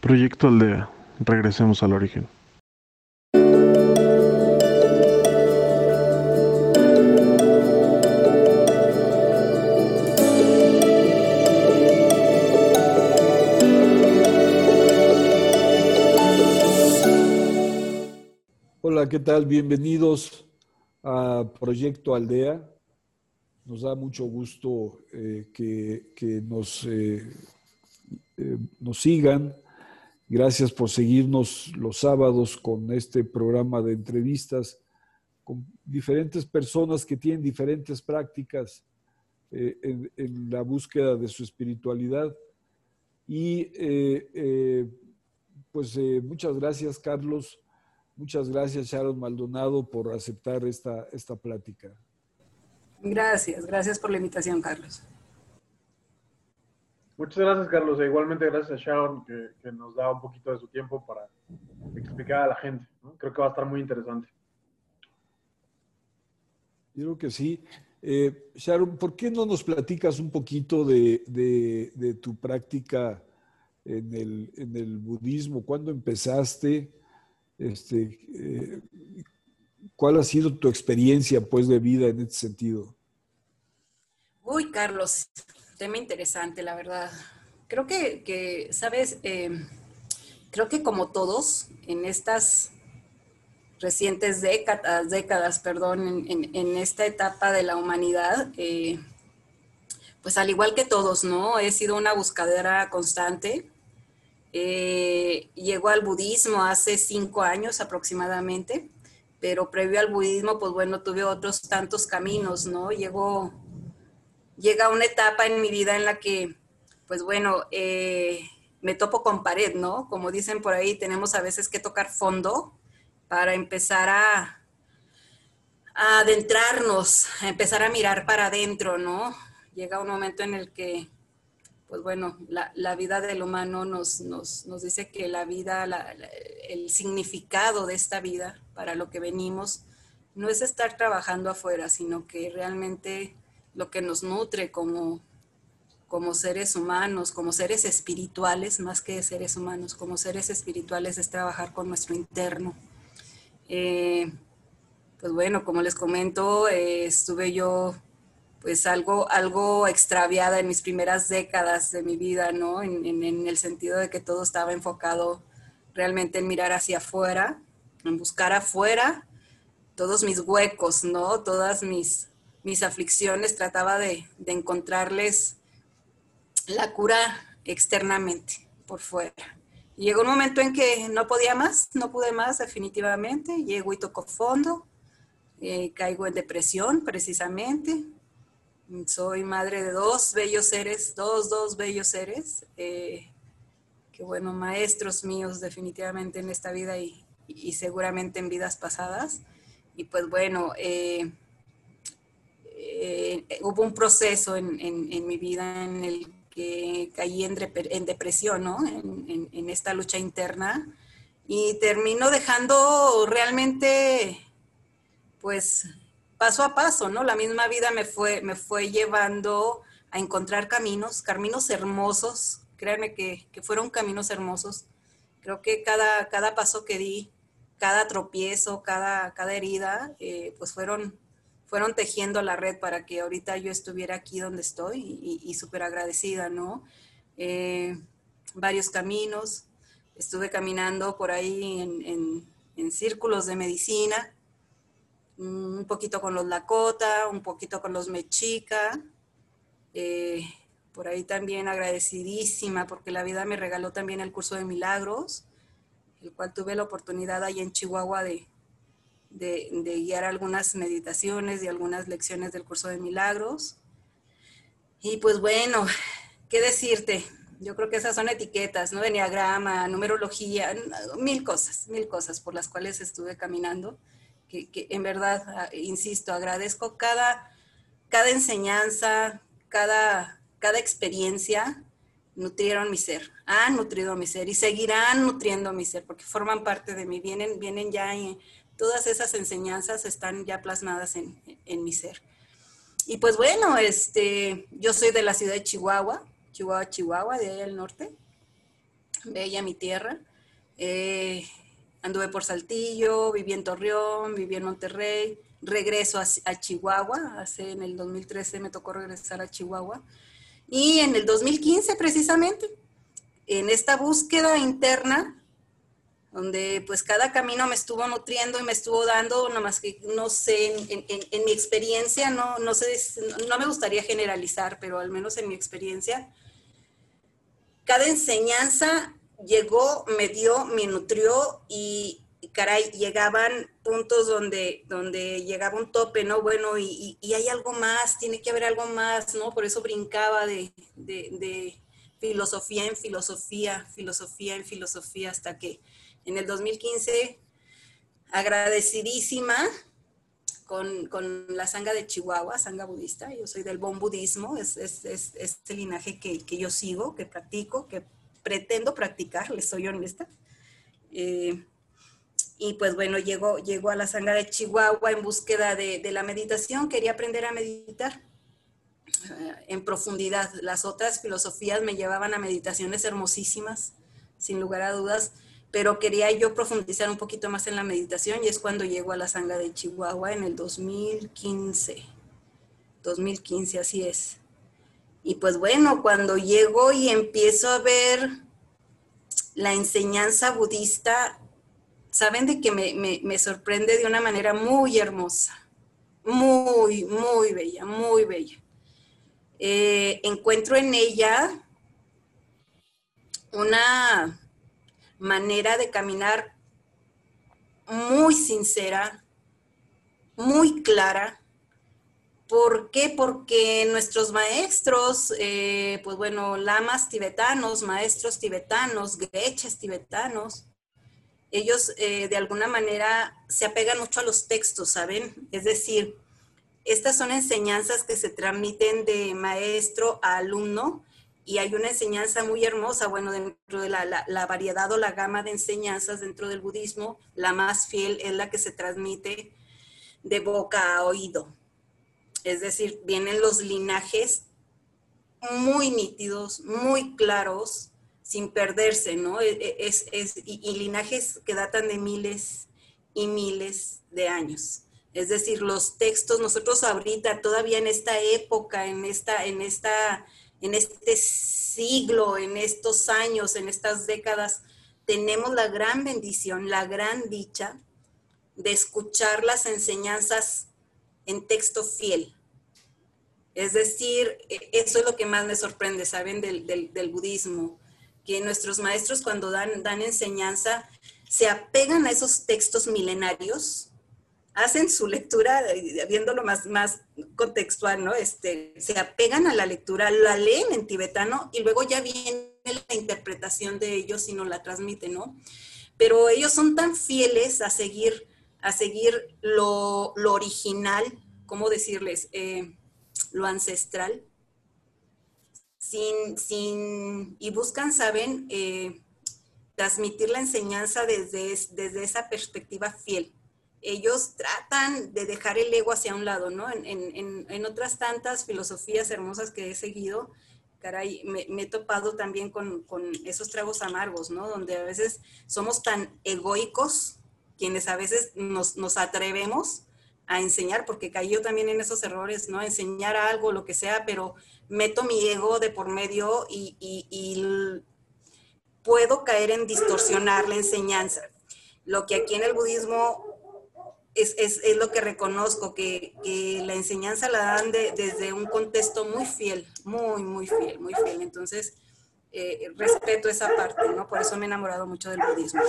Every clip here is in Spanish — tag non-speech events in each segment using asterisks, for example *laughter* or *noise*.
Proyecto Aldea. Regresemos al origen. Hola, ¿qué tal? Bienvenidos a Proyecto Aldea. Nos da mucho gusto eh, que, nos, eh, eh, nos sigan. Gracias por seguirnos los sábados con este programa de entrevistas con diferentes personas que tienen diferentes prácticas en, en, la búsqueda de su espiritualidad. Y pues muchas gracias, Carlos. Muchas gracias, Sharon Maldonado, por aceptar esta, esta plática. Gracias, gracias por la invitación, Carlos. Muchas gracias, Carlos. E igualmente gracias a Sharon, que, nos da un poquito de su tiempo para explicar a la gente. Creo que va a estar muy interesante. Yo creo que sí. Eh, Sharon, ¿por qué no nos platicas un poquito de, de, tu práctica en el, en el, budismo? ¿Cuándo empezaste? Este, eh, ¿Cuál ha sido tu experiencia pues, de vida en este sentido? Uy, Carlos, tema interesante, la verdad. Creo que, sabes, eh, creo que como todos, en estas recientes décadas, décadas, perdón, en, esta etapa de la humanidad, eh, pues al igual que todos, ¿no? He sido una buscadera constante. Eh, llegó al budismo hace cinco años aproximadamente pero previo al budismo, pues bueno, tuve otros tantos caminos, ¿no? Llegó, llega una etapa en mi vida en la que, pues bueno, eh, me topo con pared, ¿no? Como dicen por ahí, tenemos a veces que tocar fondo para empezar a, adentrarnos, a empezar a mirar para adentro, ¿no? Llega un momento en el que pues bueno, la, vida del humano nos, dice que la vida, el significado de esta vida para lo que venimos, no es estar trabajando afuera, sino que realmente lo que nos nutre como, como seres humanos, como seres espirituales, más que seres humanos, como seres espirituales es trabajar con nuestro interno. Eh, pues bueno, como les comento, eh, estuve yo pues algo, algo extraviada en mis primeras décadas de mi vida, ¿no? En, el sentido de que todo estaba enfocado realmente en mirar hacia afuera, en buscar afuera todos mis huecos, ¿no? Todas mis, mis aflicciones, trataba de, de encontrarles la cura externamente, por fuera. Y llegó un momento en que no podía más, no pude más definitivamente, llego y toco fondo, eh, caigo en depresión precisamente, soy madre de dos bellos seres, dos, dos bellos seres, eh, que bueno, maestros míos definitivamente en esta vida y, seguramente en vidas pasadas. Y pues bueno, eh, eh, hubo un proceso en, mi vida en el que caí en, depresión, ¿no? En, en esta lucha interna y termino dejando realmente, pues, paso a paso, ¿no? La misma vida me fue, me fue llevando a encontrar caminos, caminos hermosos, créanme que, fueron caminos hermosos. Creo que cada, cada paso que di, cada tropiezo, cada, cada herida, eh, pues fueron, fueron tejiendo la red para que ahorita yo estuviera aquí donde estoy y, súper agradecida, ¿no? Eh, varios caminos, estuve caminando por ahí en círculos de medicina, un poquito con los Lakota, un poquito con los Mexica. Eh, por ahí también agradecidísima porque la vida me regaló también el curso de milagros, el cual tuve la oportunidad ahí en Chihuahua de, de, guiar algunas meditaciones y algunas lecciones del curso de milagros. Y pues bueno, ¿qué decirte? Yo creo que esas son etiquetas, ¿no? Enneagrama, numerología, mil cosas, mil cosas por las cuales estuve caminando que, en verdad, ah, insisto, agradezco cada, cada enseñanza, cada, cada experiencia, nutrieron mi ser, han nutrido mi ser y seguirán nutriendo mi ser porque forman parte de mí, vienen, vienen ya, todas esas enseñanzas están ya plasmadas en, en, mi ser. Y pues bueno, este, yo soy de la ciudad de Chihuahua, Chihuahua, Chihuahua, de ahí al norte. bella mi tierra. Eh, anduve por Saltillo, viví en Torreón, viví en Monterrey, regreso a, a, Chihuahua, hace en el 2013 me tocó regresar a Chihuahua, y en el 2015 precisamente, en esta búsqueda interna, donde pues cada camino me estuvo nutriendo y me estuvo dando, nomás que no sé, en, mi experiencia, no, no sé, no me gustaría generalizar, pero al menos en mi experiencia, cada enseñanza llegó, me dio, me nutrió y, caray, llegaban puntos donde, donde llegaba un tope, ¿no? Bueno, y, y, hay algo más, tiene que haber algo más, ¿no? Por eso brincaba de, de, de, filosofía en filosofía, filosofía en filosofía, hasta que en el 2015, agradecidísima con, con la sanga de Chihuahua, sanga budista, yo soy del bon budismo, es, es, es, es el linaje que, que, yo sigo, que practico, que pretendo practicar, les soy honesta. Eh, y pues bueno, llego, llego a la sanga de Chihuahua en búsqueda de, de la meditación, quería aprender a meditar uh, en profundidad. Las otras filosofías me llevaban a meditaciones hermosísimas, sin lugar a dudas, pero quería yo profundizar un poquito más en la meditación y es cuando llego a la sanga de Chihuahua en el 2015. 2015, así es. Y pues bueno, cuando llego y empiezo a ver la enseñanza budista, saben de que me, me, me, sorprende de una manera muy hermosa, muy, muy bella, muy bella. Eh, encuentro en ella una manera de caminar muy sincera, muy clara. ¿Por qué? Porque nuestros maestros, eh, pues bueno, lamas tibetanos, maestros tibetanos, greches tibetanos, ellos eh, de alguna manera se apegan mucho a los textos, ¿saben? Es decir, estas son enseñanzas que se transmiten de maestro a alumno y hay una enseñanza muy hermosa, bueno, dentro de la, variedad o la gama de enseñanzas dentro del budismo, la más fiel es la que se transmite de boca a oído. Es decir, vienen los linajes muy nítidos, muy claros, sin perderse, ¿no? E, e, es, es, y, y linajes que datan de miles y miles de años. Es decir, los textos, nosotros ahorita, todavía en esta época, en esta, en esta en este siglo, en estos años, en estas décadas, tenemos la gran bendición, la gran dicha de escuchar las enseñanzas en texto fiel. Es decir, e, eso es lo que más me sorprende, ¿saben? Del, budismo, que nuestros maestros cuando dan, dan enseñanza se apegan a esos textos milenarios, hacen su lectura, viéndolo más, más contextual, ¿no? Este, se apegan a la lectura, la leen en tibetano y luego ya viene la interpretación de ellos y nos la transmiten, ¿no? Pero ellos son tan fieles a seguir, a seguir lo, lo original, ¿cómo decirles? Eh, lo ancestral, sin, sin, y buscan, ¿saben? Eh, transmitir la enseñanza desde, desde esa perspectiva fiel ellos tratan de dejar el ego hacia un lado, ¿no? En, en, en otras tantas filosofías hermosas que he seguido, caray, me, me he topado también con, con, esos tragos amargos, ¿no? Donde a veces somos tan egoicos, quienes a veces nos, nos atrevemos a enseñar, porque cayó también en esos errores, ¿no? Enseñar algo, lo que sea, pero meto mi ego de por medio y, y, y puedo caer en distorsionar la enseñanza. Lo que aquí en el budismo es, es, es, lo que reconozco, que, que, la enseñanza la dan de, desde un contexto muy fiel, muy, muy fiel, muy fiel. Entonces, eh, respeto esa parte, ¿no? Por eso me he enamorado mucho del budismo.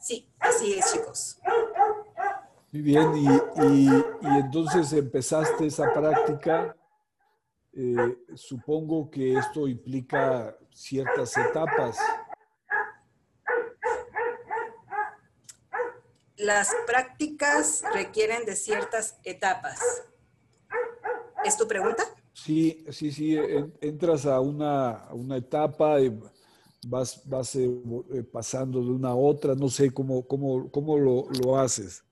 Sí, así es, chicos. Muy bien, y, y, entonces empezaste esa práctica. Eh, supongo que esto implica ciertas etapas. Las prácticas requieren de ciertas etapas. ¿Es tu pregunta? Sí, sí, sí. Entras a una, a una etapa y vas, vas eh, pasando de una a otra. No sé cómo, cómo, cómo lo, lo haces.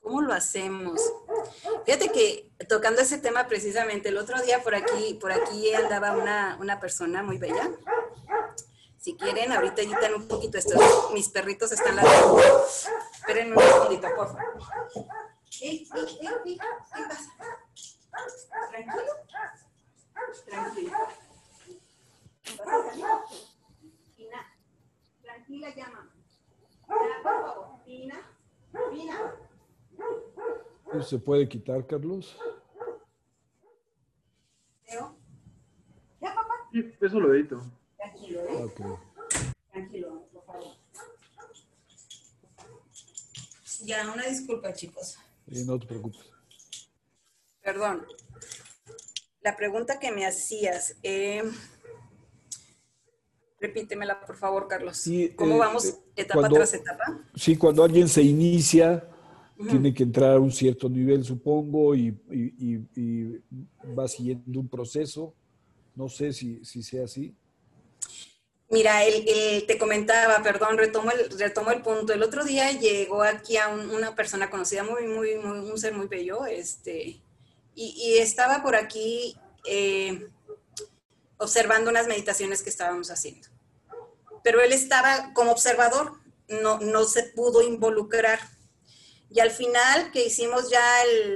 ¿Cómo lo hacemos? Fíjate que tocando ese tema precisamente, el otro día por aquí, por aquí andaba una, una persona muy bella. Si quieren, ahorita editan un poquito esto. Mis perritos están ladrando. Esperen un segundito, por favor. ¿Qué pasa? Tranquilo. Tranquilo. Tina, tranquila, llama. Ya, por favor. Tina, Tina. ¿Se puede quitar, Carlos? Ya, papá. Sí, eso lo edito. Tranquilo, ¿eh? Ok. Tranquilo, por favor. Ya, una disculpa, chicos. Y no te preocupes. Perdón. La pregunta que me hacías, eh, repítemela, por favor, Carlos. Sí, ¿Cómo eh, vamos eh, etapa cuando- tras etapa? Sí, cuando alguien se inicia, tiene que entrar a un cierto nivel, supongo, y, y- y- y va siguiendo un proceso. No sé si, si sea así. Mira, el- te comentaba, perdón, retomo el, retomo el punto. El otro día llegó aquí a un- una persona conocida, muy, muy, muy, un ser muy bello, este, y, y estaba por aquí eh, observando unas meditaciones que estábamos haciendo. Pero él estaba como observador, no, no se pudo involucrar. Y al final que hicimos ya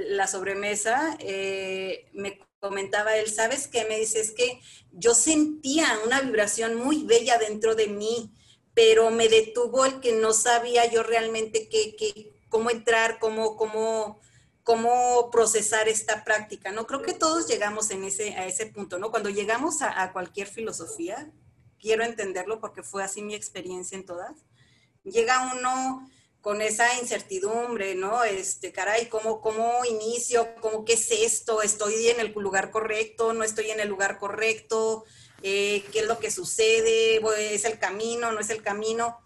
la sobremesa, eh, me comentaba él, ¿sabes qué? Me dice, es que yo sentía una vibración muy bella dentro de mí, pero me detuvo el que no sabía yo realmente qué, qué- cómo entrar, cómo, cómo, cómo procesar esta práctica, ¿no? Creo que todos llegamos en ese, a ese punto, ¿no? Cuando llegamos a, a cualquier filosofía, quiero entenderlo porque fue así mi experiencia en todas, llega uno con esa incertidumbre, ¿no? Este, caray, ¿cómo, cómo inicio? ¿Cómo qué es esto? ¿Estoy en el lugar correcto? ¿No estoy en el lugar correcto? Eh, ¿Qué es lo que sucede? ¿Es el camino? ¿No es el camino?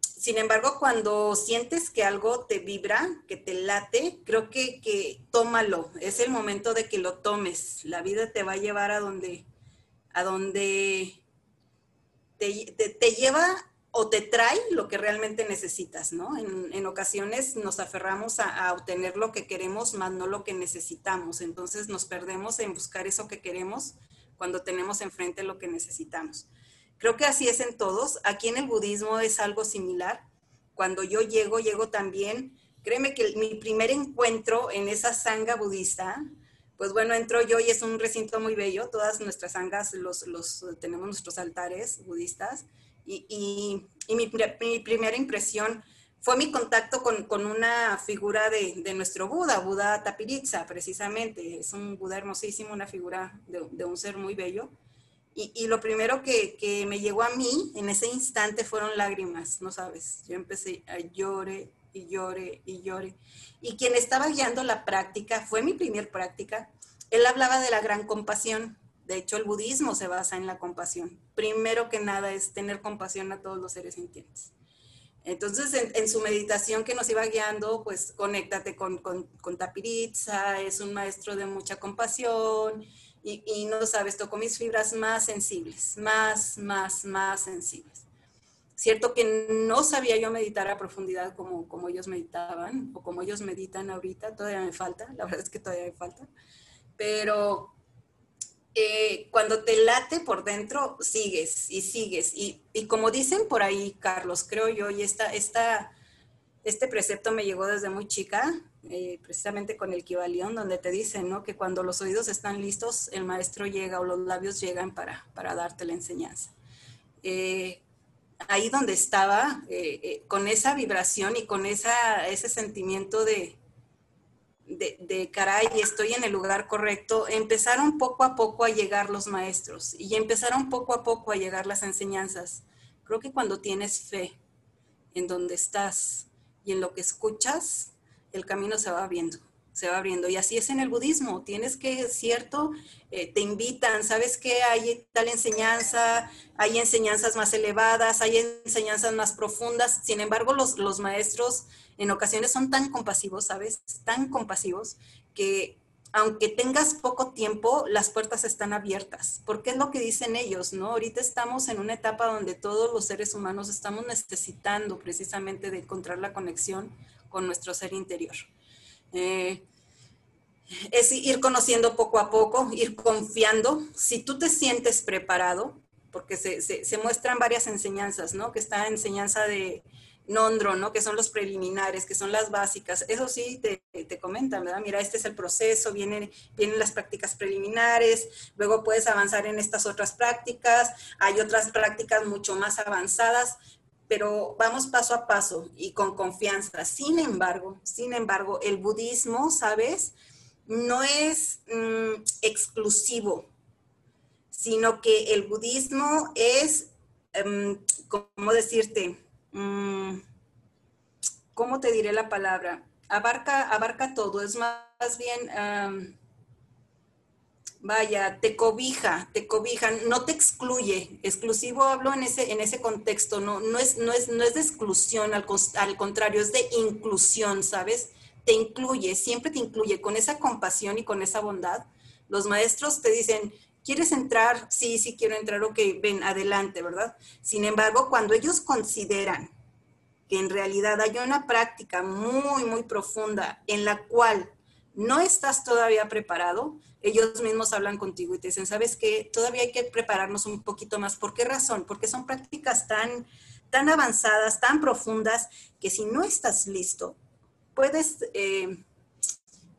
Sin embargo, cuando sientes que algo te vibra, que te late, creo que, que tómalo. Es el momento de que lo tomes. La vida te va a llevar a donde, a donde te, te- te lleva o te trae lo que realmente necesitas, ¿no? En, ocasiones nos aferramos a, obtener lo que queremos, más no lo que necesitamos. Entonces nos perdemos en buscar eso que queremos cuando tenemos enfrente lo que necesitamos. Creo que así es en todos. Aquí en el budismo es algo similar. Cuando yo llego, llego también, créeme que mi primer encuentro en esa sanga budista, pues bueno, entro yo y es un recinto muy bello. Todas nuestras sangas los tenemos nuestros altares budistas. Y, mi, pri- mi primera impresión fue mi contacto con, con una figura de, de nuestro Buda, Buda Tapiritsa, precisamente. Es un Buda hermosísimo, una figura de, un ser muy bello. Y, y lo primero que, que me llegó a mí en ese instante fueron lágrimas, no sabes. Yo empecé a llore y llore y llore. Y quien estaba guiando la práctica, fue mi primer práctica, él hablaba de la gran compasión. De hecho, el budismo se basa en la compasión. Primero que nada es tener compasión a todos los seres sintientes. Entonces, en, su meditación que nos iba guiando, pues conéctate con, con, con es un maestro de mucha compasión y, y no sabes, tocó mis fibras más sensibles, más, más, más sensibles. Cierto que no sabía yo meditar a profundidad como, como ellos meditaban o como ellos meditan ahorita, todavía me falta, la verdad es que todavía me falta, pero eh, cuando te late por dentro, sigues y sigues. Y, y como dicen por ahí, Carlos, creo yo, y esta, esta, este precepto me llegó desde muy chica, eh, precisamente con el Kibalión, donde te dicen ¿no? que cuando los oídos están listos, el maestro llega o los labios llegan para, para darte la enseñanza. Eh, ahí donde estaba, eh, eh, con esa vibración y con esa, ese sentimiento de, de, de, caray, estoy en el lugar correcto, empezaron poco a poco a llegar los maestros y empezaron poco a poco a llegar las enseñanzas. Creo que cuando tienes fe en donde estás y en lo que escuchas, el camino se va abriendo, se va abriendo. Y así es en el budismo, tienes que, cierto, eh, te invitan, sabes que hay tal enseñanza, hay enseñanzas más elevadas, hay enseñanzas más profundas, sin embargo los, los maestros en ocasiones son tan compasivos, ¿sabes? Tan compasivos que aunque tengas poco tiempo, las puertas están abiertas, porque es lo que dicen ellos, ¿no? Ahorita estamos en una etapa donde todos los seres humanos estamos necesitando precisamente de encontrar la conexión con nuestro ser interior. Eh, es ir conociendo poco a poco, ir confiando. Si tú te sientes preparado, porque se, se, muestran varias enseñanzas, ¿no? Que está enseñanza de Nondro, ¿no? Que son los preliminares, que son las básicas. Eso sí te, te comentan, ¿verdad? Mira, este es el proceso, vienen, vienen las prácticas preliminares, luego puedes avanzar en estas otras prácticas, hay otras prácticas mucho más avanzadas, pero vamos paso a paso y con confianza. Sin embargo, sin embargo, el budismo, ¿sabes? No es mm, exclusivo sino que el budismo es, em, ¿cómo decirte? Mm, ¿Cómo te diré la palabra? Abarca, abarca todo, es más, bien, vaya, te cobija, te cobija, no te excluye. Exclusivo hablo en ese, en ese contexto, no, no, es, no, es, no es de exclusión, al, al contrario, es de inclusión, ¿sabes? Te incluye, siempre te incluye con esa compasión y con esa bondad. Los maestros te dicen, ¿Quieres entrar? Sí, sí quiero entrar, ok, ven, adelante, ¿verdad? Sin embargo, cuando ellos consideran que en realidad hay una práctica muy, muy profunda en la cual no estás todavía preparado, ellos mismos hablan contigo y te dicen, ¿sabes qué? Todavía hay que prepararnos un poquito más. ¿Por qué razón? Porque son prácticas tan, tan avanzadas, tan profundas, que si no estás listo, puedes eh,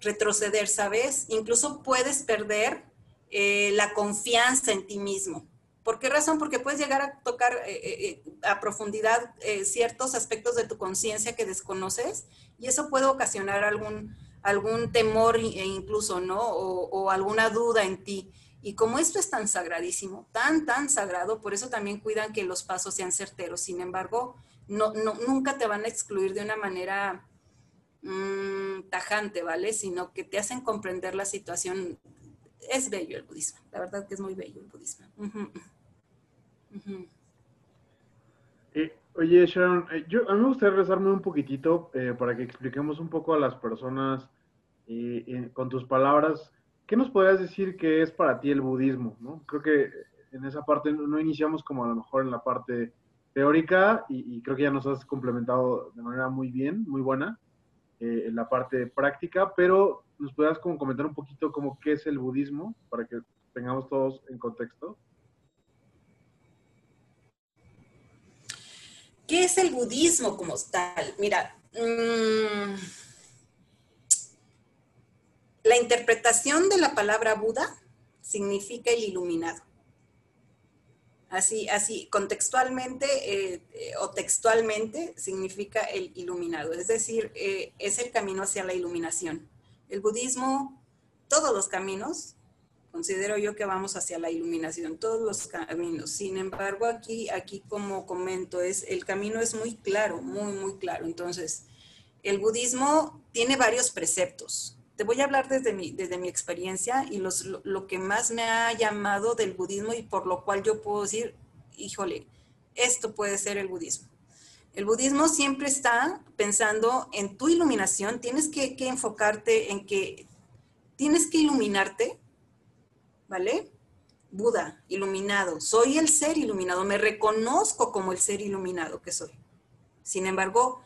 retroceder, ¿sabes? Incluso puedes perder eh, la confianza en ti mismo. ¿Por qué razón? Porque puedes llegar a tocar eh, eh, a profundidad ciertos aspectos de tu conciencia que desconoces y eso puede ocasionar algún, algún temor e incluso, ¿no? O, alguna duda en ti. Y como esto es tan sagradísimo, tan, tan sagrado, por eso también cuidan que los pasos sean certeros. Sin embargo, no, nunca te van a excluir de una manera mm, tajante, ¿vale? Sino que te hacen comprender la situación es bello el budismo, la verdad que es muy bello el budismo. Eh, oye, Sharon, eh, yo, a mí me gustaría regresarme un poquitito eh, para que expliquemos un poco a las personas con tus palabras, ¿qué nos podrías decir que es para ti el budismo? ¿no? Creo que en esa parte no, iniciamos como a lo mejor en la parte teórica y, creo que ya nos has complementado de manera muy bien, muy buena. Eh, en la parte práctica, pero nos puedas como comentar un poquito como qué es el budismo para que tengamos todos en contexto. ¿Qué es el budismo como tal? Mira, mm, la interpretación de la palabra Buda significa el iluminado. Así, así, contextualmente eh, eh, o textualmente significa el iluminado, es decir, eh, es el camino hacia la iluminación. El budismo, todos los caminos, considero yo que vamos hacia la iluminación, todos los caminos. Sin embargo, aquí, aquí como comento, es, el camino es muy claro, muy, muy claro. Entonces, el budismo tiene varios preceptos, te voy a hablar desde mi, desde mi experiencia y los, lo, que más me ha llamado del budismo y por lo cual yo puedo decir, híjole, esto puede ser el budismo. El budismo siempre está pensando en tu iluminación, tienes que, que enfocarte en que tienes que iluminarte, ¿vale? Buda, iluminado, soy el ser iluminado, me reconozco como el ser iluminado que soy. Sin embargo,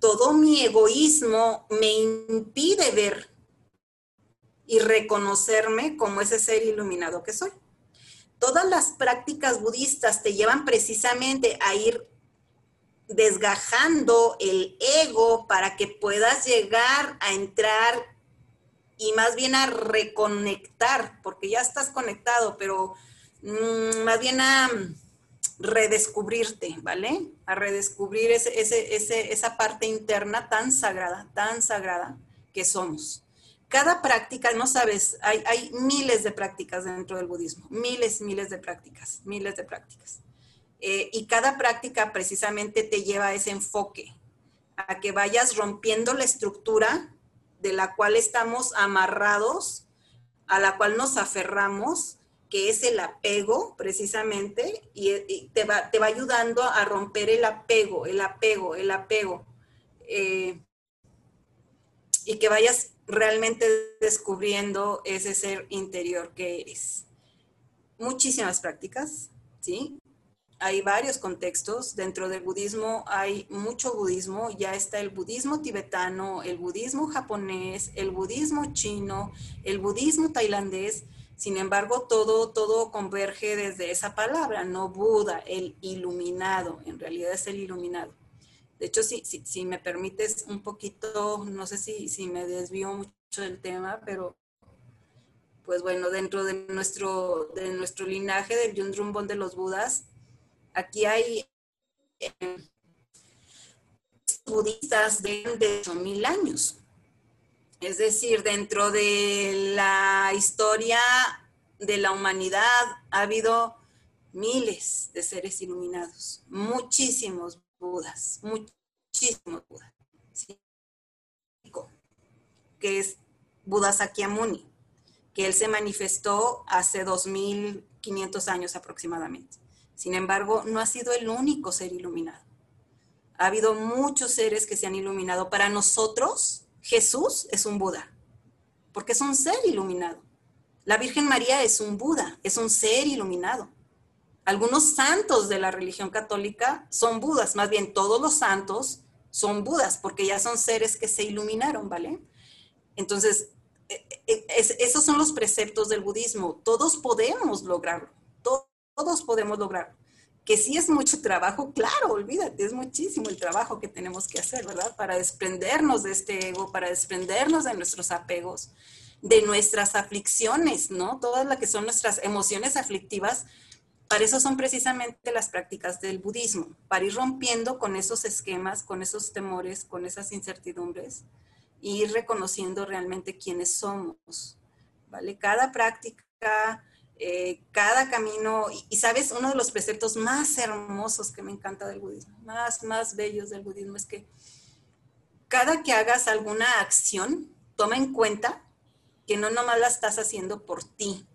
todo mi egoísmo me impide ver y reconocerme como ese ser iluminado que soy. Todas las prácticas budistas te llevan precisamente a ir desgajando el ego para que puedas llegar a entrar y más bien a reconectar, porque ya estás conectado, pero mm, más bien a redescubrirte, ¿vale? A redescubrir ese, ese, esa parte interna tan sagrada, tan sagrada que somos. Cada práctica, no sabes, hay, hay miles de prácticas dentro del budismo, miles, miles de prácticas, miles de prácticas. Eh, y cada práctica precisamente te lleva a ese enfoque, a que vayas rompiendo la estructura de la cual estamos amarrados, a la cual nos aferramos que es el apego precisamente, y, te, va, te, va, ayudando a romper el apego, el apego, el apego. Eh, y que vayas realmente descubriendo ese ser interior que eres. Muchísimas prácticas, ¿sí? hay varios contextos. Dentro del budismo hay mucho budismo. Ya está el budismo tibetano, el budismo japonés, el budismo chino, el budismo tailandés. Sin embargo, todo, todo converge desde esa palabra, no Buda, el iluminado. En realidad es el iluminado. De hecho, si, si, me permites un poquito, no sé si, si me desvío mucho del tema, pero pues bueno, dentro de nuestro, de nuestro linaje del Yundrumbon de los Budas, aquí hay eh, budistas de, mil años. Es decir, dentro de la historia de la humanidad ha habido miles de seres iluminados, muchísimos Budas, muchísimos Budas. Que es Buda Sakyamuni que él se manifestó hace 2500 años aproximadamente. Sin embargo, no ha sido el único ser iluminado. Ha habido muchos seres que se han iluminado. Para nosotros, Jesús es un Buda, porque es un ser iluminado. La Virgen María es un Buda, es un ser iluminado. Algunos santos de la religión católica son Budas, más bien todos los santos son Budas, porque ya son seres que se iluminaron, ¿vale? Entonces, esos son los preceptos del budismo. Todos podemos lograrlo. Todos podemos lograrlo. Que si es mucho trabajo, claro, olvídate, es muchísimo el trabajo que tenemos que hacer, ¿verdad? Para desprendernos de este ego, para desprendernos de nuestros apegos, de nuestras aflicciones, ¿no? Todas las que son nuestras emociones aflictivas, para eso son precisamente las prácticas del budismo, para ir rompiendo con esos esquemas, con esos temores, con esas incertidumbres y ir reconociendo realmente quiénes somos, ¿vale? Cada práctica, eh, cada camino, y, sabes, uno de los preceptos más hermosos que me encanta del budismo, más, más bellos del budismo, es que cada que hagas alguna acción, toma en cuenta que no nomás la estás haciendo por ti,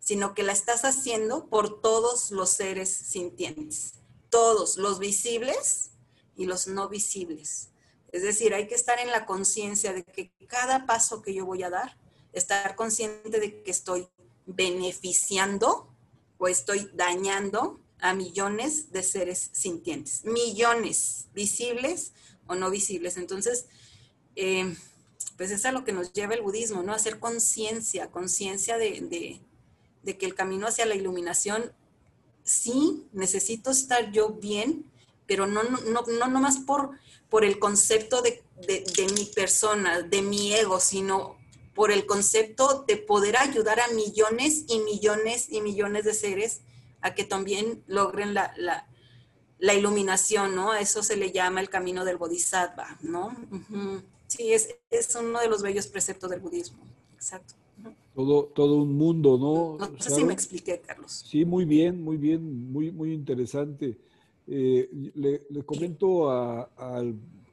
sino que la estás haciendo por todos los seres sintientes, todos, los visibles y los no visibles. Es decir, hay que estar en la conciencia de que cada paso que yo voy a dar, estar consciente de que estoy beneficiando o estoy dañando a millones de seres sintientes, millones visibles o no visibles. Entonces, eh, pues es a lo que nos lleva el budismo, ¿no? Hacer conciencia, conciencia de, de que el camino hacia la iluminación, sí, necesito estar yo bien, pero no, no, no, no más por por el concepto de, mi persona, de mi ego, sino por el concepto de poder ayudar a millones y millones y millones de seres a que también logren la, iluminación, ¿no? eso se le llama el camino del bodhisattva, ¿no? Sí, es, es, uno de los bellos preceptos del budismo, exacto. Todo, todo un mundo, ¿no? No sé si me expliqué, Carlos. Sí, muy bien, muy bien, muy, muy interesante. Eh, le, comento a,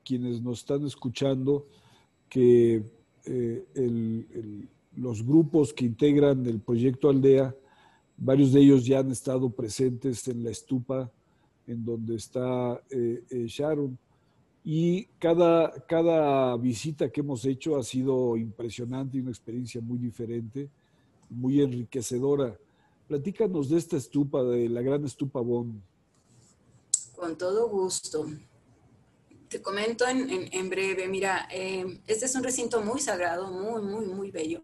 quienes nos están escuchando que eh, los grupos que integran el proyecto Aldea, varios de ellos ya han estado presentes en la estupa en donde está eh, Sharon. Y cada, cada visita que hemos hecho ha sido impresionante y una experiencia muy diferente, muy enriquecedora. Platícanos de esta estupa, de la gran estupa Bond. Con todo gusto. Te comento en, breve, mira, eh, este es un recinto muy sagrado, muy, muy, muy bello.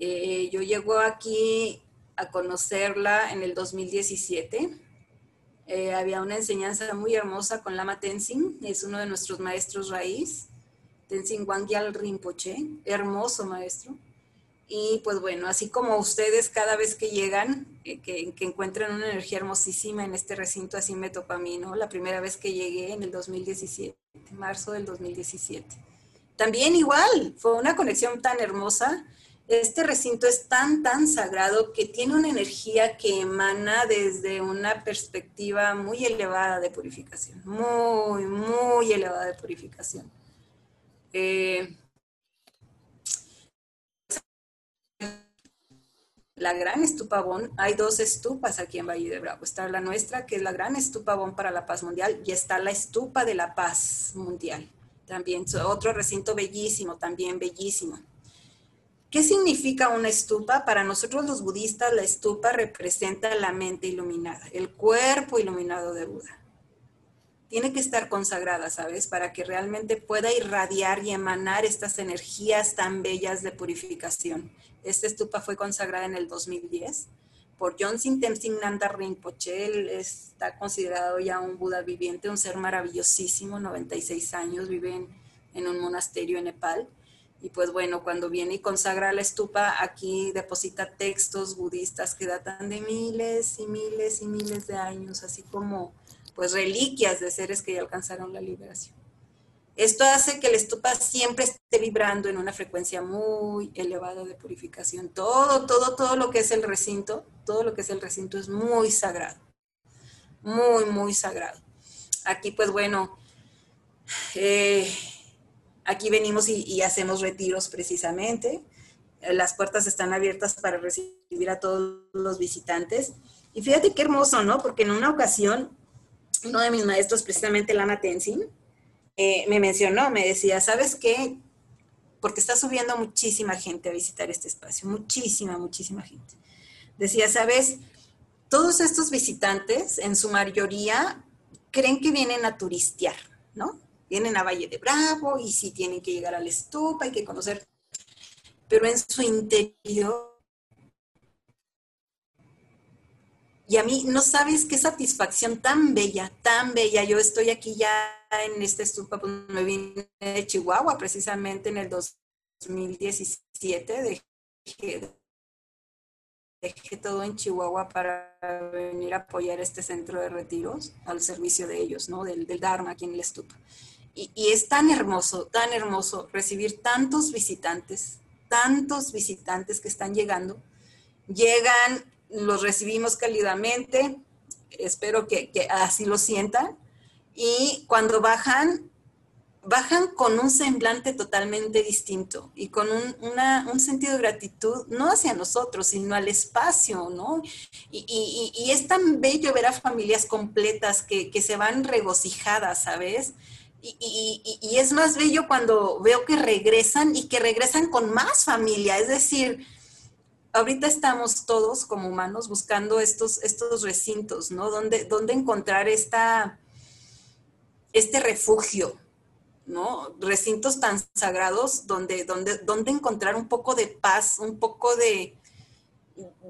Eh, yo llego aquí a conocerla en el 2017. Eh, había una enseñanza muy hermosa con Lama Tenzin, es uno de nuestros maestros raíz, Tenzin Wangyal Rinpoche, hermoso maestro. Y pues bueno, así como ustedes cada vez que llegan, eh, que, encuentran una energía hermosísima en este recinto, así me toca a mí, ¿no? La primera vez que llegué en el 2017, marzo del 2017. También igual, fue una conexión tan hermosa. Este recinto es tan, tan sagrado que tiene una energía que emana desde una perspectiva muy elevada de purificación, muy, muy elevada de purificación. Eh, la gran estupabón, hay dos estupas aquí en Valle de Bravo. Está la nuestra, que es la gran estupabón para la paz mundial, y está la estupa de la paz mundial. También otro recinto bellísimo, también bellísimo. ¿Qué significa una estupa? Para nosotros los budistas, la estupa representa la mente iluminada, el cuerpo iluminado de Buda. Tiene que estar consagrada, ¿sabes? Para que realmente pueda irradiar y emanar estas energías tan bellas de purificación. Esta estupa fue consagrada en el 2010 por Yonsin Tenzin Nanda Rinpoche. Él está considerado ya un Buda viviente, un ser maravillosísimo, 96 años, vive en, en un monasterio en Nepal y pues bueno, cuando viene y consagra la estupa, aquí deposita textos budistas que datan de miles y miles y miles de años, así como pues reliquias de seres que ya alcanzaron la liberación. Esto hace que la estupa siempre esté vibrando en una frecuencia muy elevada de purificación. Todo, todo, todo lo que es el recinto, todo lo que es el recinto es muy sagrado. Muy, muy sagrado. Aquí pues bueno, eh, Aquí venimos y, hacemos retiros precisamente. Las puertas están abiertas para recibir a todos los visitantes. Y fíjate qué hermoso, ¿no? Porque en una ocasión, uno de mis maestros, precisamente Lama Tenzin, eh, me mencionó, me decía, ¿sabes qué? Porque está subiendo muchísima gente a visitar este espacio, muchísima, muchísima gente. Decía, ¿sabes? Todos estos visitantes, en su mayoría, creen que vienen a turistear, ¿no? vienen a Valle de Bravo y si tienen que llegar a la estupa, hay que conocer. Pero en su interior, y a mí no sabes qué satisfacción tan bella, tan bella. Yo estoy aquí ya en esta estupa, pues me vine de Chihuahua precisamente en el 2017, dejé, dejé todo en Chihuahua para venir a apoyar este centro de retiros al servicio de ellos, ¿no? Del, del Dharma aquí en la estupa. Y, es tan hermoso, tan hermoso recibir tantos visitantes, tantos visitantes que están llegando. Llegan, los recibimos cálidamente, espero que, así lo sientan. Y cuando bajan, bajan con un semblante totalmente distinto y con un, sentido de gratitud, no hacia nosotros, sino al espacio, ¿no? Y, es tan bello ver a familias completas que, que se van regocijadas, ¿sabes? Y, es más bello cuando veo que regresan y que regresan con más familia. Es decir, ahorita estamos todos como humanos buscando estos, estos recintos, ¿no? ¿Dónde, dónde encontrar esta, este refugio, ¿no? Recintos tan sagrados donde, donde, donde encontrar un poco de paz, un poco de,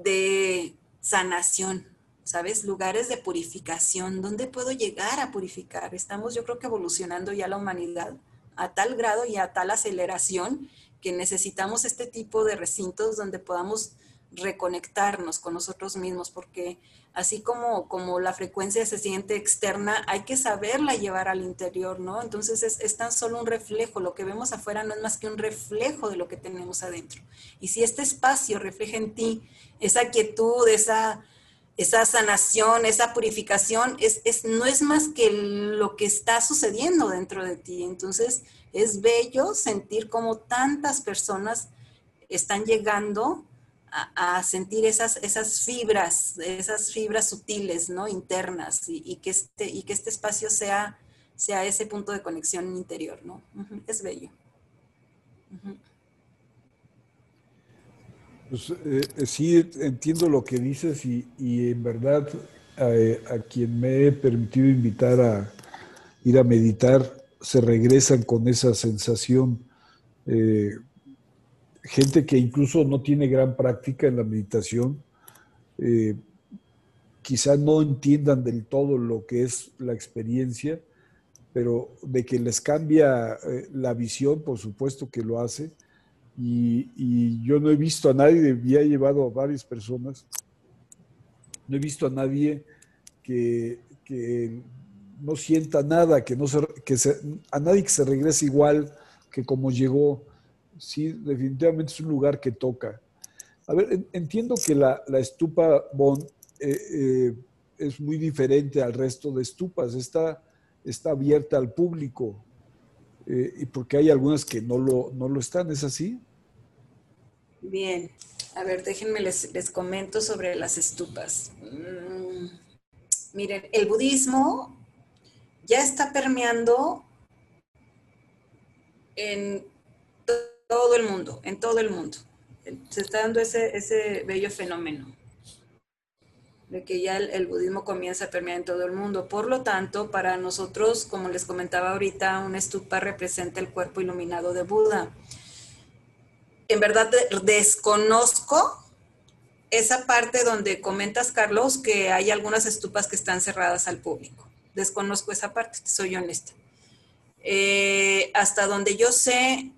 de sanación. ¿sabes? Lugares de purificación. ¿Dónde puedo llegar a purificar? Estamos, yo creo que evolucionando ya la humanidad a tal grado y a tal aceleración que necesitamos este tipo de recintos donde podamos reconectarnos con nosotros mismos, porque así como, como la frecuencia se siente externa, hay que saberla llevar al interior, ¿no? Entonces es, es, tan solo un reflejo, lo que vemos afuera no es más que un reflejo de lo que tenemos adentro. Y si este espacio refleja en ti esa quietud, esa, esa sanación, esa purificación, es, no es más que lo que está sucediendo dentro de ti. Entonces, es bello sentir cómo tantas personas están llegando a, sentir esas, esas fibras, esas fibras sutiles, ¿no? Internas, y, que, este, y que este espacio sea, sea ese punto de conexión interior, ¿no? Es bello. Pues eh, eh, sí, entiendo lo que dices y, en verdad a, quien me he permitido invitar a ir a meditar se regresan con esa sensación. Eh, gente que incluso no tiene gran práctica en la meditación, quizá no entiendan del todo lo que es la experiencia, pero de que les cambia la visión, por supuesto que lo hace y, yo no he visto a nadie, ya he llevado a varias personas, no he visto a nadie que, no sienta nada, que no se, que a nadie que se regrese igual que como llegó. Sí, definitivamente es un lugar que toca. A ver, entiendo que la, estupa Bon eh, eh, es muy diferente al resto de estupas, está, está abierta al público, eh, y porque hay algunas que no lo, no lo están, ¿es así? Bien, a ver, déjenme les, les comento sobre las estupas. Mm, miren, el budismo ya está permeando en todo el mundo, en todo el mundo. se está dando ese, ese bello fenómeno de que ya el, el, budismo comienza a permear en todo el mundo. Por lo tanto, para nosotros, como les comentaba ahorita, un estupa representa el cuerpo iluminado de Buda. En verdad desconozco esa parte donde comentas, Carlos, que hay algunas estupas que están cerradas al público. Desconozco esa parte, soy honesta. Eh, hasta donde yo sé,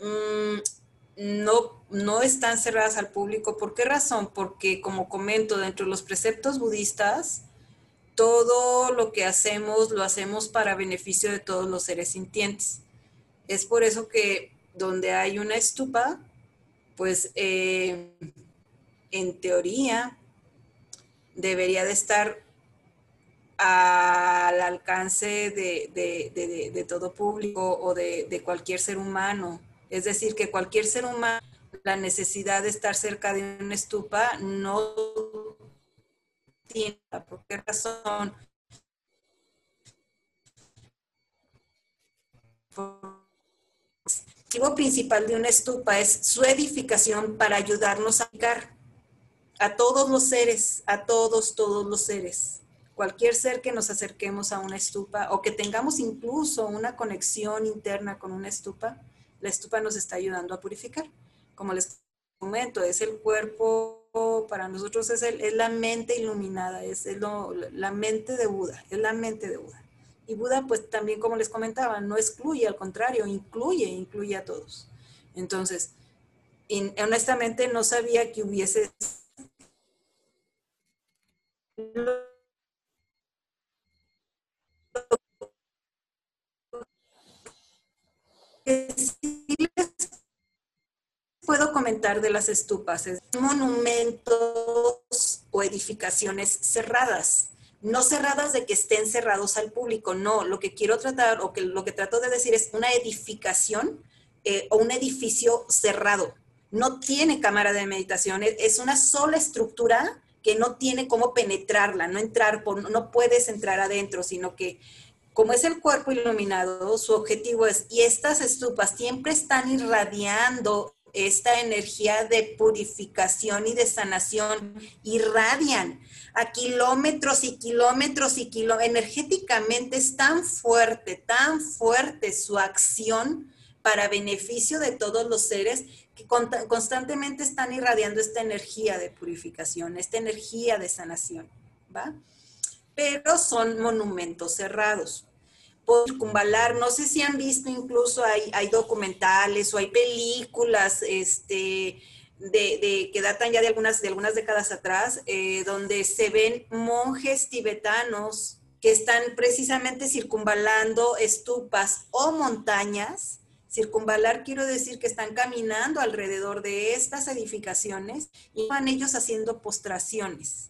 mmm, no, no están cerradas al público. ¿Por qué razón? Porque, como comento, dentro de los preceptos budistas, todo lo que hacemos lo hacemos para beneficio de todos los seres sintientes. Es por eso que donde hay una estupa, pues eh, en teoría debería de estar al alcance de, de, de todo público o de, cualquier ser humano. Es decir, que cualquier ser humano, la necesidad de estar cerca de una estupa no tiene. ¿Por qué razón? El objetivo principal de una estupa es su edificación para ayudarnos a llegar a todos los seres, a todos, todos los seres. Cualquier ser que nos acerquemos a una estupa o que tengamos incluso una conexión interna con una estupa, la estupa nos está ayudando a purificar. Como les comento, es el cuerpo, para nosotros es, el, es la mente iluminada, es el, la mente de Buda, es la mente de Buda. Y Buda, pues también, como les comentaba, no excluye, al contrario, incluye, incluye a todos. Entonces, honestamente no sabía que hubiese sí puedo comentar de las estupas es monumentos o edificaciones cerradas. No cerradas de que estén cerrados al público, no. Lo que quiero tratar o que lo que trato de decir es una edificación eh, o un edificio cerrado. No tiene cámara de meditación, es una sola estructura que no tiene cómo penetrarla, no entrar, no puedes entrar adentro, sino que como es el cuerpo iluminado, su objetivo es, y estas estupas siempre están irradiando esta energía de purificación y de sanación, irradian a kilómetros y kilómetros y kilómetros, energéticamente es tan fuerte, tan fuerte su acción para beneficio de todos los seres que constantemente están irradiando esta energía de purificación, esta energía de sanación, ¿va? Pero son monumentos cerrados circunvalar, no sé si han visto incluso hay, hay documentales o hay películas este, de, que datan ya de algunas, de algunas décadas atrás, eh, donde se ven monjes tibetanos que están precisamente circunvalando estupas o montañas. Circunvalar quiero decir que están caminando alrededor de estas edificaciones y van ellos haciendo postraciones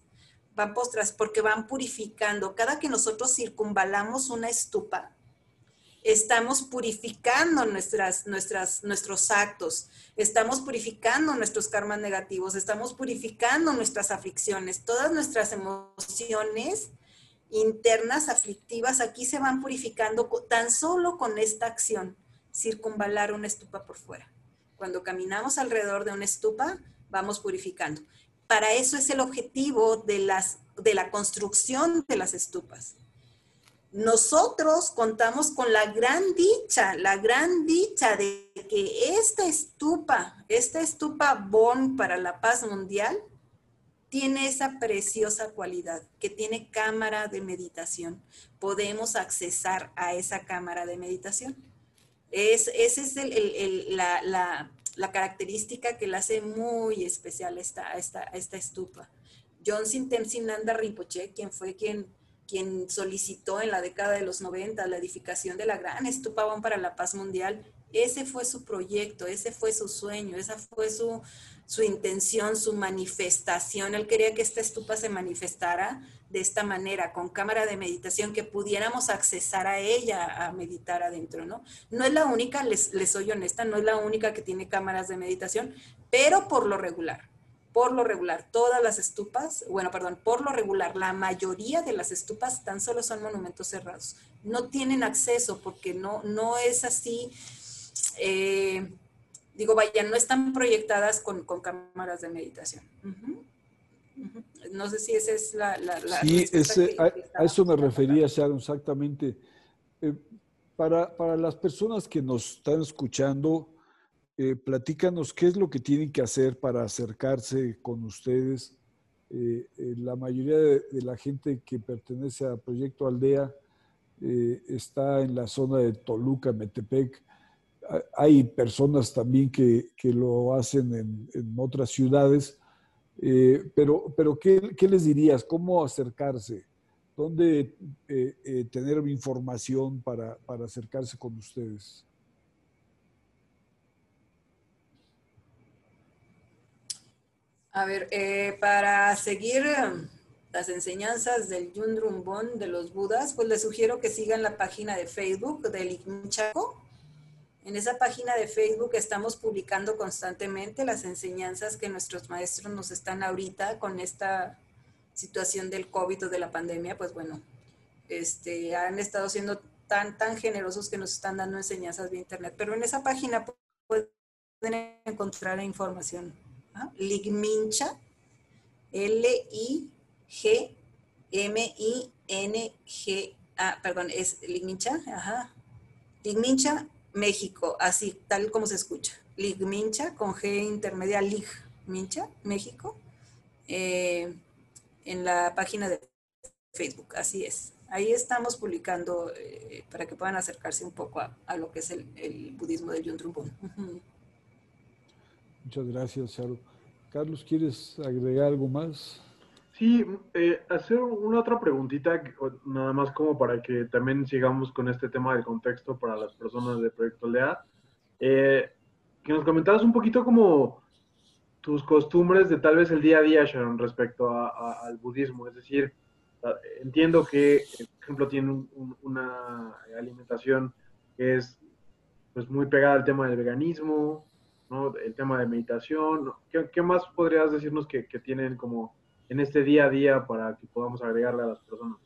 van postras porque van purificando. Cada que nosotros circunvalamos una estupa, estamos purificando nuestras, nuestras, nuestros actos, estamos purificando nuestros karmas negativos, estamos purificando nuestras aflicciones, todas nuestras emociones internas aflictivas aquí se van purificando tan solo con esta acción, circunvalar una estupa por fuera. Cuando caminamos alrededor de una estupa, vamos purificando para eso es el objetivo de, las, de la construcción de las estupas. Nosotros contamos con la gran dicha, la gran dicha de que esta estupa, esta estupa Bon para la paz mundial, tiene esa preciosa cualidad, que tiene cámara de meditación. Podemos accesar a esa cámara de meditación. Es, esa es el, la, la característica que la hace muy especial esta, esta, esta estupa. John Sintemsinanda Rinpoche, quien fue quien, quien solicitó en la década de los 90 la edificación de la gran estupa para la paz mundial, ese fue su proyecto, ese fue su sueño, esa fue su, su intención, su manifestación. Él quería que esta estupa se manifestara de esta manera, con cámara de meditación, que pudiéramos accesar a ella a meditar adentro, ¿no? No es la única, les, les soy honesta, no es la única que tiene cámaras de meditación, pero por lo regular, por lo regular, todas las estupas, bueno, perdón, por lo regular, la mayoría de las estupas tan solo son monumentos cerrados. No tienen acceso porque no, no es así. Eh, digo, vaya, no están proyectadas con, cámaras de meditación. No sé si esa es la... la, sí, a, eso me refería, Sharon, exactamente. Eh, para, para, las personas que nos están escuchando, eh, platícanos qué es lo que tienen que hacer para acercarse con ustedes. Eh, la mayoría de, la gente que pertenece a Proyecto Aldea está en la zona de Toluca, Metepec. Hay personas también que, que lo hacen en, en otras ciudades eh, pero, pero ¿qué, ¿qué, les dirías? ¿Cómo acercarse? ¿Dónde eh, eh, tener información para, para, acercarse con ustedes? A ver, para seguir las enseñanzas del Yundrumbon de los Budas, pues les sugiero que sigan la página de Facebook del Ignichaco en esa página de Facebook estamos publicando constantemente las enseñanzas que nuestros maestros nos están ahorita con esta situación del COVID o de la pandemia, pues bueno, este, han estado siendo tan, tan generosos que nos están dando enseñanzas vía internet. Pero en esa página pueden encontrar información. ¿ah? Ligmincha, L-I-G-M-I-N-G, ah, perdón, es Ligmincha, ajá. Ligmincha México, así, tal como se escucha. Lig Mincha, con G intermedia, Lig Mincha, México, eh, en la página de Facebook, así es. Ahí estamos publicando eh, para que puedan acercarse un poco a, lo que es el, budismo del Yundrumbun. Muchas gracias, Charo. Carlos, ¿quieres agregar algo más? Sí, eh, hacer una otra preguntita, nada más como para que también sigamos con este tema del contexto para las personas de Proyecto Lea. Eh, que nos comentaras un poquito como tus costumbres de tal vez el día a día, Sharon, respecto al budismo. Es decir, entiendo que, por ejemplo, tiene una alimentación que es pues, muy pegada al tema del veganismo, ¿no? el tema de meditación. ¿Qué, más podrías decirnos que tienen como en este día a día para que podamos agregarle a las personas?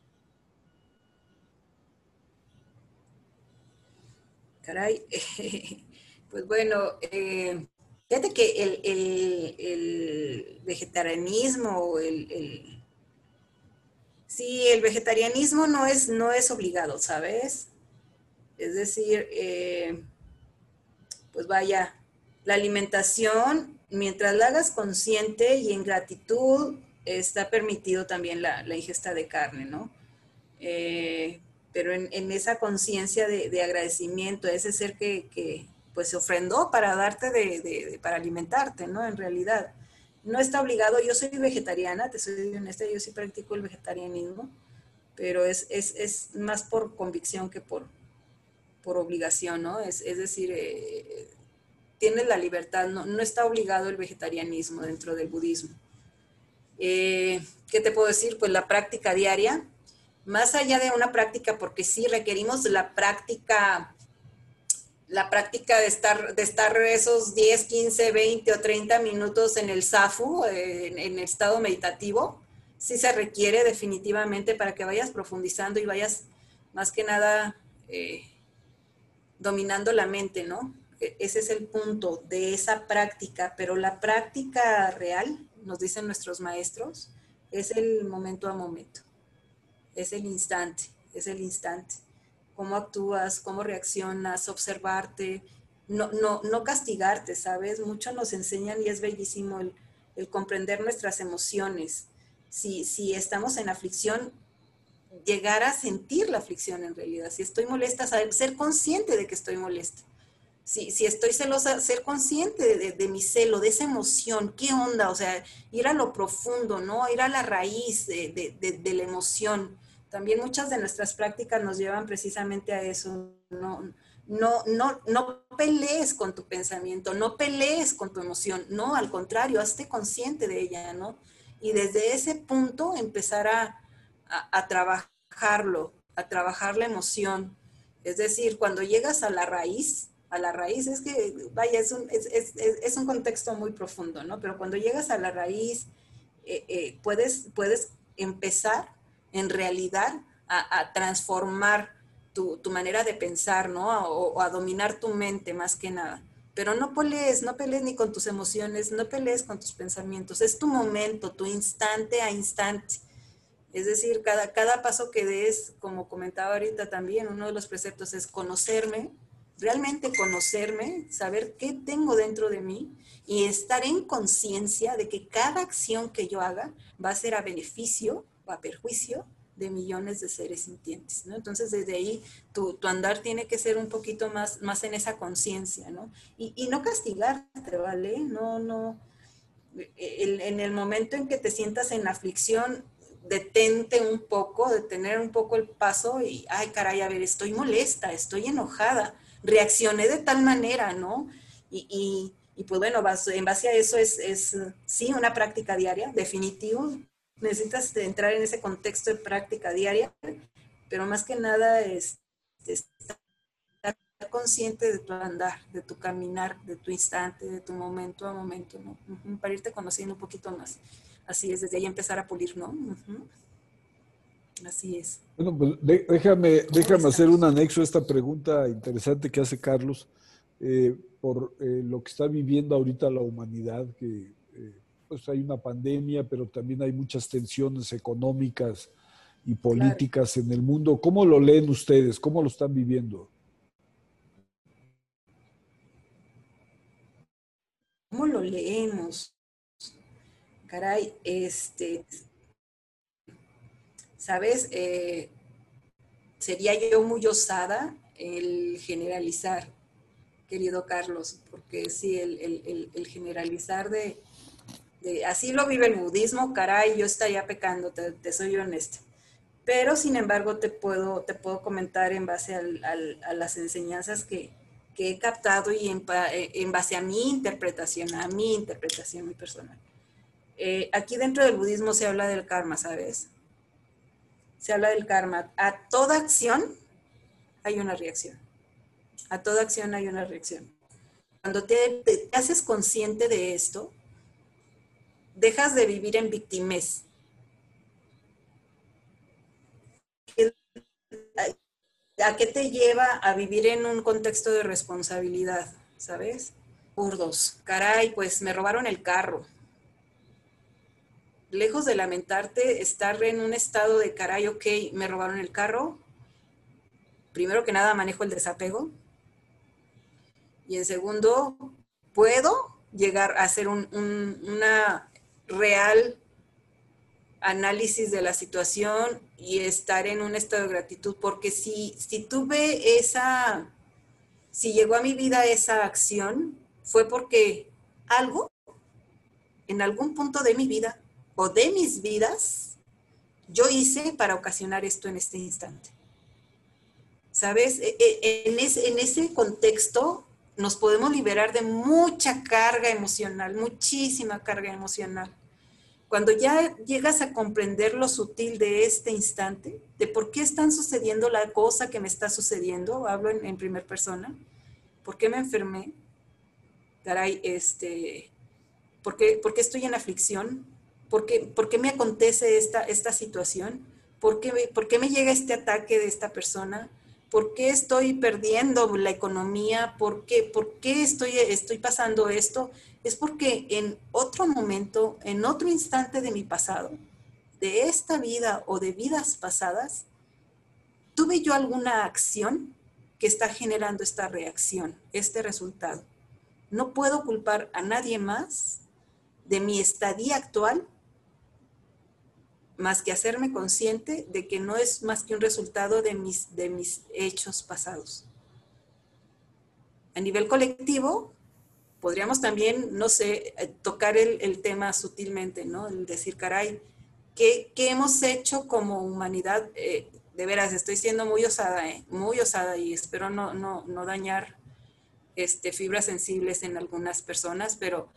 Caray, *laughs* pues bueno, eh, fíjate que el, vegetarianismo, el, sí, el vegetarianismo no es, no es obligado, ¿sabes? Es decir, eh, pues vaya, la alimentación, mientras la hagas consciente y en gratitud, está permitido también la, ingesta de carne, ¿no? Eh, pero en, esa conciencia de, agradecimiento, ese ser que, pues se ofrendó para darte de, para alimentarte, ¿no? En realidad, no está obligado, yo soy vegetariana, te soy honesta, yo sí practico el vegetarianismo, pero es, más por convicción que por, por obligación, ¿no? Es, decir, eh, tienes la libertad, no, no está obligado el vegetarianismo dentro del budismo. Eh, ¿Qué te puedo decir? Pues la práctica diaria, más allá de una práctica, porque sí requerimos la práctica, la práctica de estar, de estar esos 10, 15, 20 o 30 minutos en el SAFU, en, el estado meditativo, sí se requiere definitivamente para que vayas profundizando y vayas más que nada eh, dominando la mente, ¿no? E, ese es el punto de esa práctica, pero la práctica real nos dicen nuestros maestros, es el momento a momento, es el instante, es el instante. Cómo actúas, cómo reaccionas, observarte, no, no, no castigarte, ¿sabes? Mucho nos enseñan y es bellísimo el, comprender nuestras emociones. Si, si estamos en aflicción, llegar a sentir la aflicción en realidad. Si estoy molesta, saber, ser consciente de que estoy molesta si, estoy celosa, ser consciente de, mi celo, de esa emoción, qué onda, o sea, ir a lo profundo, ¿no? Ir a la raíz de, la emoción. También muchas de nuestras prácticas nos llevan precisamente a eso, ¿no? No, no, no pelees con tu pensamiento, no pelees con tu emoción, no, al contrario, hazte consciente de ella, ¿no? Y desde ese punto empezar a, a trabajarlo, a trabajar la emoción. Es decir, cuando llegas a la raíz, a la raíz, es que, vaya, es un, es, es, es un contexto muy profundo, ¿no? Pero cuando llegas a la raíz, eh, eh, puedes, puedes empezar en realidad a, transformar tu, tu, manera de pensar, ¿no? O, a dominar tu mente más que nada. pero no pelees, no pelees ni con tus emociones, no pelees con tus pensamientos. Es tu momento, tu instante a instante. Es decir, cada, cada paso que des, como comentaba ahorita también, uno de los preceptos es conocerme, realmente conocerme, saber qué tengo dentro de mí y estar en conciencia de que cada acción que yo haga va a ser a beneficio o a perjuicio de millones de seres sintientes, ¿no? Entonces, desde ahí, tu, tu andar tiene que ser un poquito más, más en esa conciencia, ¿no? Y, y, no castigarte, ¿vale? No, no. El, en el momento en que te sientas en aflicción, detente un poco, detener un poco el paso y, ay, caray, a ver, estoy molesta, estoy enojada, reaccioné de tal manera, ¿no? Y, y, pues bueno, en base a eso es, es, sí, una práctica diaria, definitivo. Necesitas entrar en ese contexto de práctica diaria, pero más que nada es, es estar consciente de tu andar, de tu caminar, de tu instante, de tu momento a momento, ¿no? Para irte conociendo un poquito más. Así es, desde ahí empezar a pulir, ¿no? Así es. Bueno, pues déjame, déjame hacer un anexo a esta pregunta interesante que hace Carlos eh, por eh, lo que está viviendo ahorita la humanidad, que eh, pues hay una pandemia, pero también hay muchas tensiones económicas y políticas claro. en el mundo. ¿Cómo lo leen ustedes? ¿Cómo lo están viviendo? ¿Cómo lo leemos? Caray, este, ¿sabes? Eh, sería yo muy osada el generalizar, querido Carlos, porque sí, el, generalizar de, así lo vive el budismo, caray, yo estaría pecando, te, soy honesta. Pero, sin embargo, te puedo, te puedo comentar en base al, a las enseñanzas que, que he captado y en, en, base a mi interpretación, a mi interpretación muy personal. Eh, aquí dentro del budismo se habla del karma, ¿sabes? Se habla del karma. A toda acción hay una reacción. A toda acción hay una reacción. Cuando te, haces consciente de esto, dejas de vivir en victimez. ¿A qué te lleva a vivir en un contexto de responsabilidad? ¿Sabes? Burdos. Caray, pues me robaron el carro. Lejos de lamentarte, estar en un estado de caray, ok, me robaron el carro. Primero que nada, manejo el desapego. Y en segundo, puedo llegar a hacer un, un, una real análisis de la situación y estar en un estado de gratitud, porque si, si tuve esa, si llegó a mi vida esa acción, fue porque algo en algún punto de mi vida o de mis vidas yo hice para ocasionar esto en este instante. ¿Sabes? En ese, en ese contexto nos podemos liberar de mucha carga emocional, muchísima carga emocional cuando ya llegas a comprender lo sutil de este instante, de por qué están sucediendo la cosa que me está sucediendo, hablo en, en primer persona, por qué me enfermé, caray, este, ¿por qué, por qué estoy en aflicción? ¿Por qué, por qué me acontece esta, esta situación? ¿Por qué, ¿Por qué me llega este ataque de esta persona? ¿Por qué estoy perdiendo la economía? ¿Por qué, por qué estoy, estoy pasando esto? Es porque en otro momento, en otro instante de mi pasado, de esta vida o de vidas pasadas, tuve yo alguna acción que está generando esta reacción, este resultado. No puedo culpar a nadie más de mi estadía actual más que hacerme consciente de que no es más que un resultado de mis, de mis hechos pasados. A nivel colectivo, podríamos también, no sé, tocar el, el tema sutilmente, ¿no? El decir, caray, ¿qué, qué hemos hecho como humanidad? Eh, de veras, estoy siendo muy osada, ¿eh? muy osada y espero no, no, no dañar este, fibras sensibles en algunas personas, pero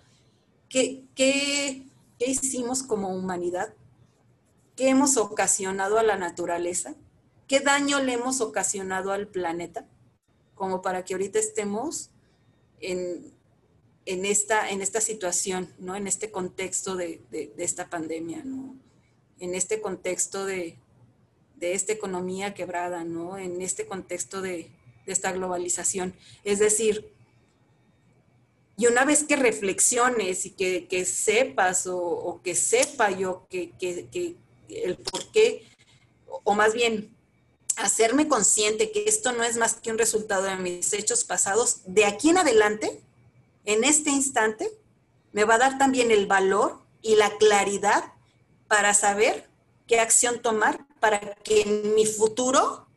¿qué, qué, qué hicimos como humanidad ¿Qué hemos ocasionado a la naturaleza? ¿Qué daño le hemos ocasionado al planeta? Como para que ahorita estemos en, en, esta, en esta situación, ¿no? En este contexto de, de, esta pandemia, ¿no? En este contexto de, de, esta economía quebrada, ¿no? En este contexto de, de esta globalización. Es decir, Y una vez que reflexiones y que, sepas o, que sepa yo que, que el por qué, o más bien hacerme consciente que esto no es más que un resultado de mis hechos pasados, de aquí en adelante, en este instante, me va a dar también el valor y la claridad para saber qué acción tomar para que en mi futuro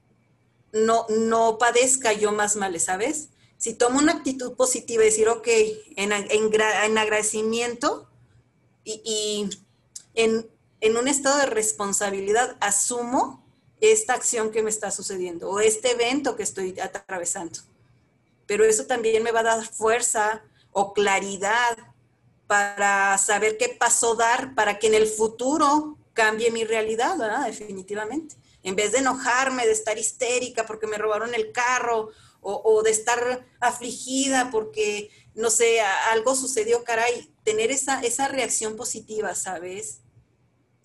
no, no padezca yo más males, ¿sabes? Si tomo una actitud positiva y decir, ok, en, en, agradecimiento y, y en, en un estado de responsabilidad asumo esta acción que me está sucediendo o este evento que estoy atravesando. Pero eso también me va a dar fuerza o claridad para saber qué pasó dar para que en el futuro cambie mi realidad. Definitivamente. En vez de enojarme, de estar histérica porque me robaron el carro o, de estar afligida porque, no sé, algo sucedió, caray, tener esa, esa reacción positiva, ¿sabes?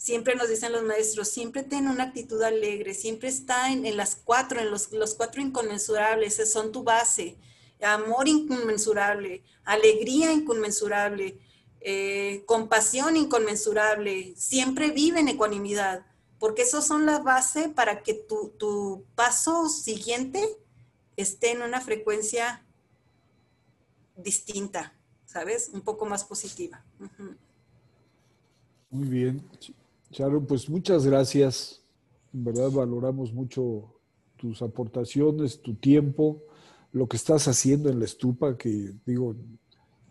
Siempre nos dicen los maestros, siempre ten una actitud alegre, siempre está en, las cuatro, en los, los, cuatro inconmensurables, son tu base. Amor inconmensurable, alegría inconmensurable, eh, compasión inconmensurable, siempre vive en ecuanimidad, porque esos son la base para que tu, tu paso siguiente esté en una frecuencia distinta, ¿sabes? Un poco más positiva. Muy bien. Sharon, pues muchas gracias. En verdad valoramos mucho tus aportaciones, tu tiempo, lo que estás haciendo en la estupa, que digo,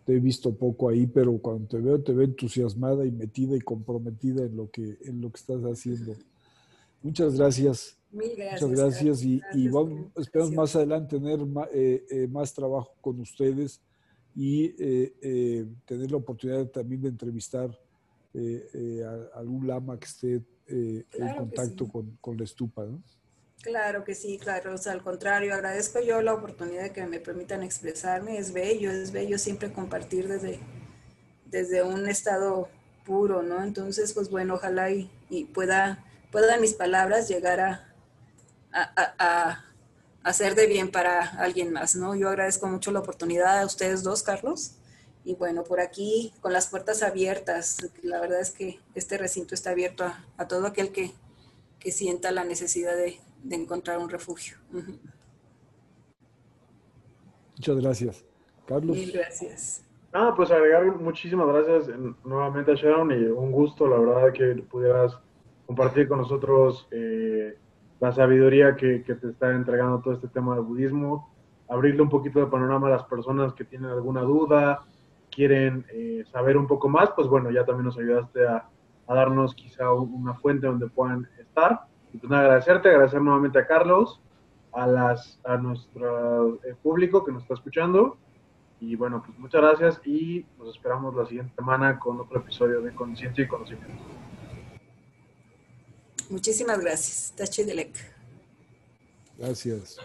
te he visto poco ahí, pero cuando te veo, te veo entusiasmada y metida y comprometida en lo que, en lo que estás haciendo. Muchas gracias. gracias. Muchas gracias y, vamos, esperamos más adelante tener eh, eh, más, trabajo con ustedes y eh, tener la oportunidad también de entrevistar eh, eh, algún lama que esté eh, en contacto con, con, la estupa, ¿no? Claro que sí, claro. O sea, al contrario, agradezco yo la oportunidad de que me permitan expresarme. Es bello, es bello siempre compartir desde, desde un estado puro, ¿no? Entonces, pues bueno, ojalá y, y pueda, puedan mis palabras llegar a, a, a, a, ser de bien para alguien más, ¿no? Yo agradezco mucho la oportunidad a ustedes dos, Carlos, y bueno, por aquí con las puertas abiertas, la verdad es que este recinto está abierto a, todo aquel que, sienta la necesidad de, encontrar un refugio. Muchas gracias. Carlos. Mil gracias. Ah, pues agregar muchísimas gracias nuevamente a Sharon y un gusto, la verdad, que pudieras compartir con nosotros eh, la sabiduría que, que, te está entregando todo este tema del budismo, abrirle un poquito de panorama a las personas que tienen alguna duda, quieren eh, saber un poco más, pues bueno, ya también nos ayudaste a, darnos quizá una fuente donde puedan estar. Y pues nada, agradecerte, agradecer nuevamente a Carlos, a, las, a nuestro eh, público que nos está escuchando. Y bueno, pues muchas gracias y nos esperamos la siguiente semana con otro episodio de Conciencia y Conocimiento. Muchísimas gracias. Tachi Delec. Gracias.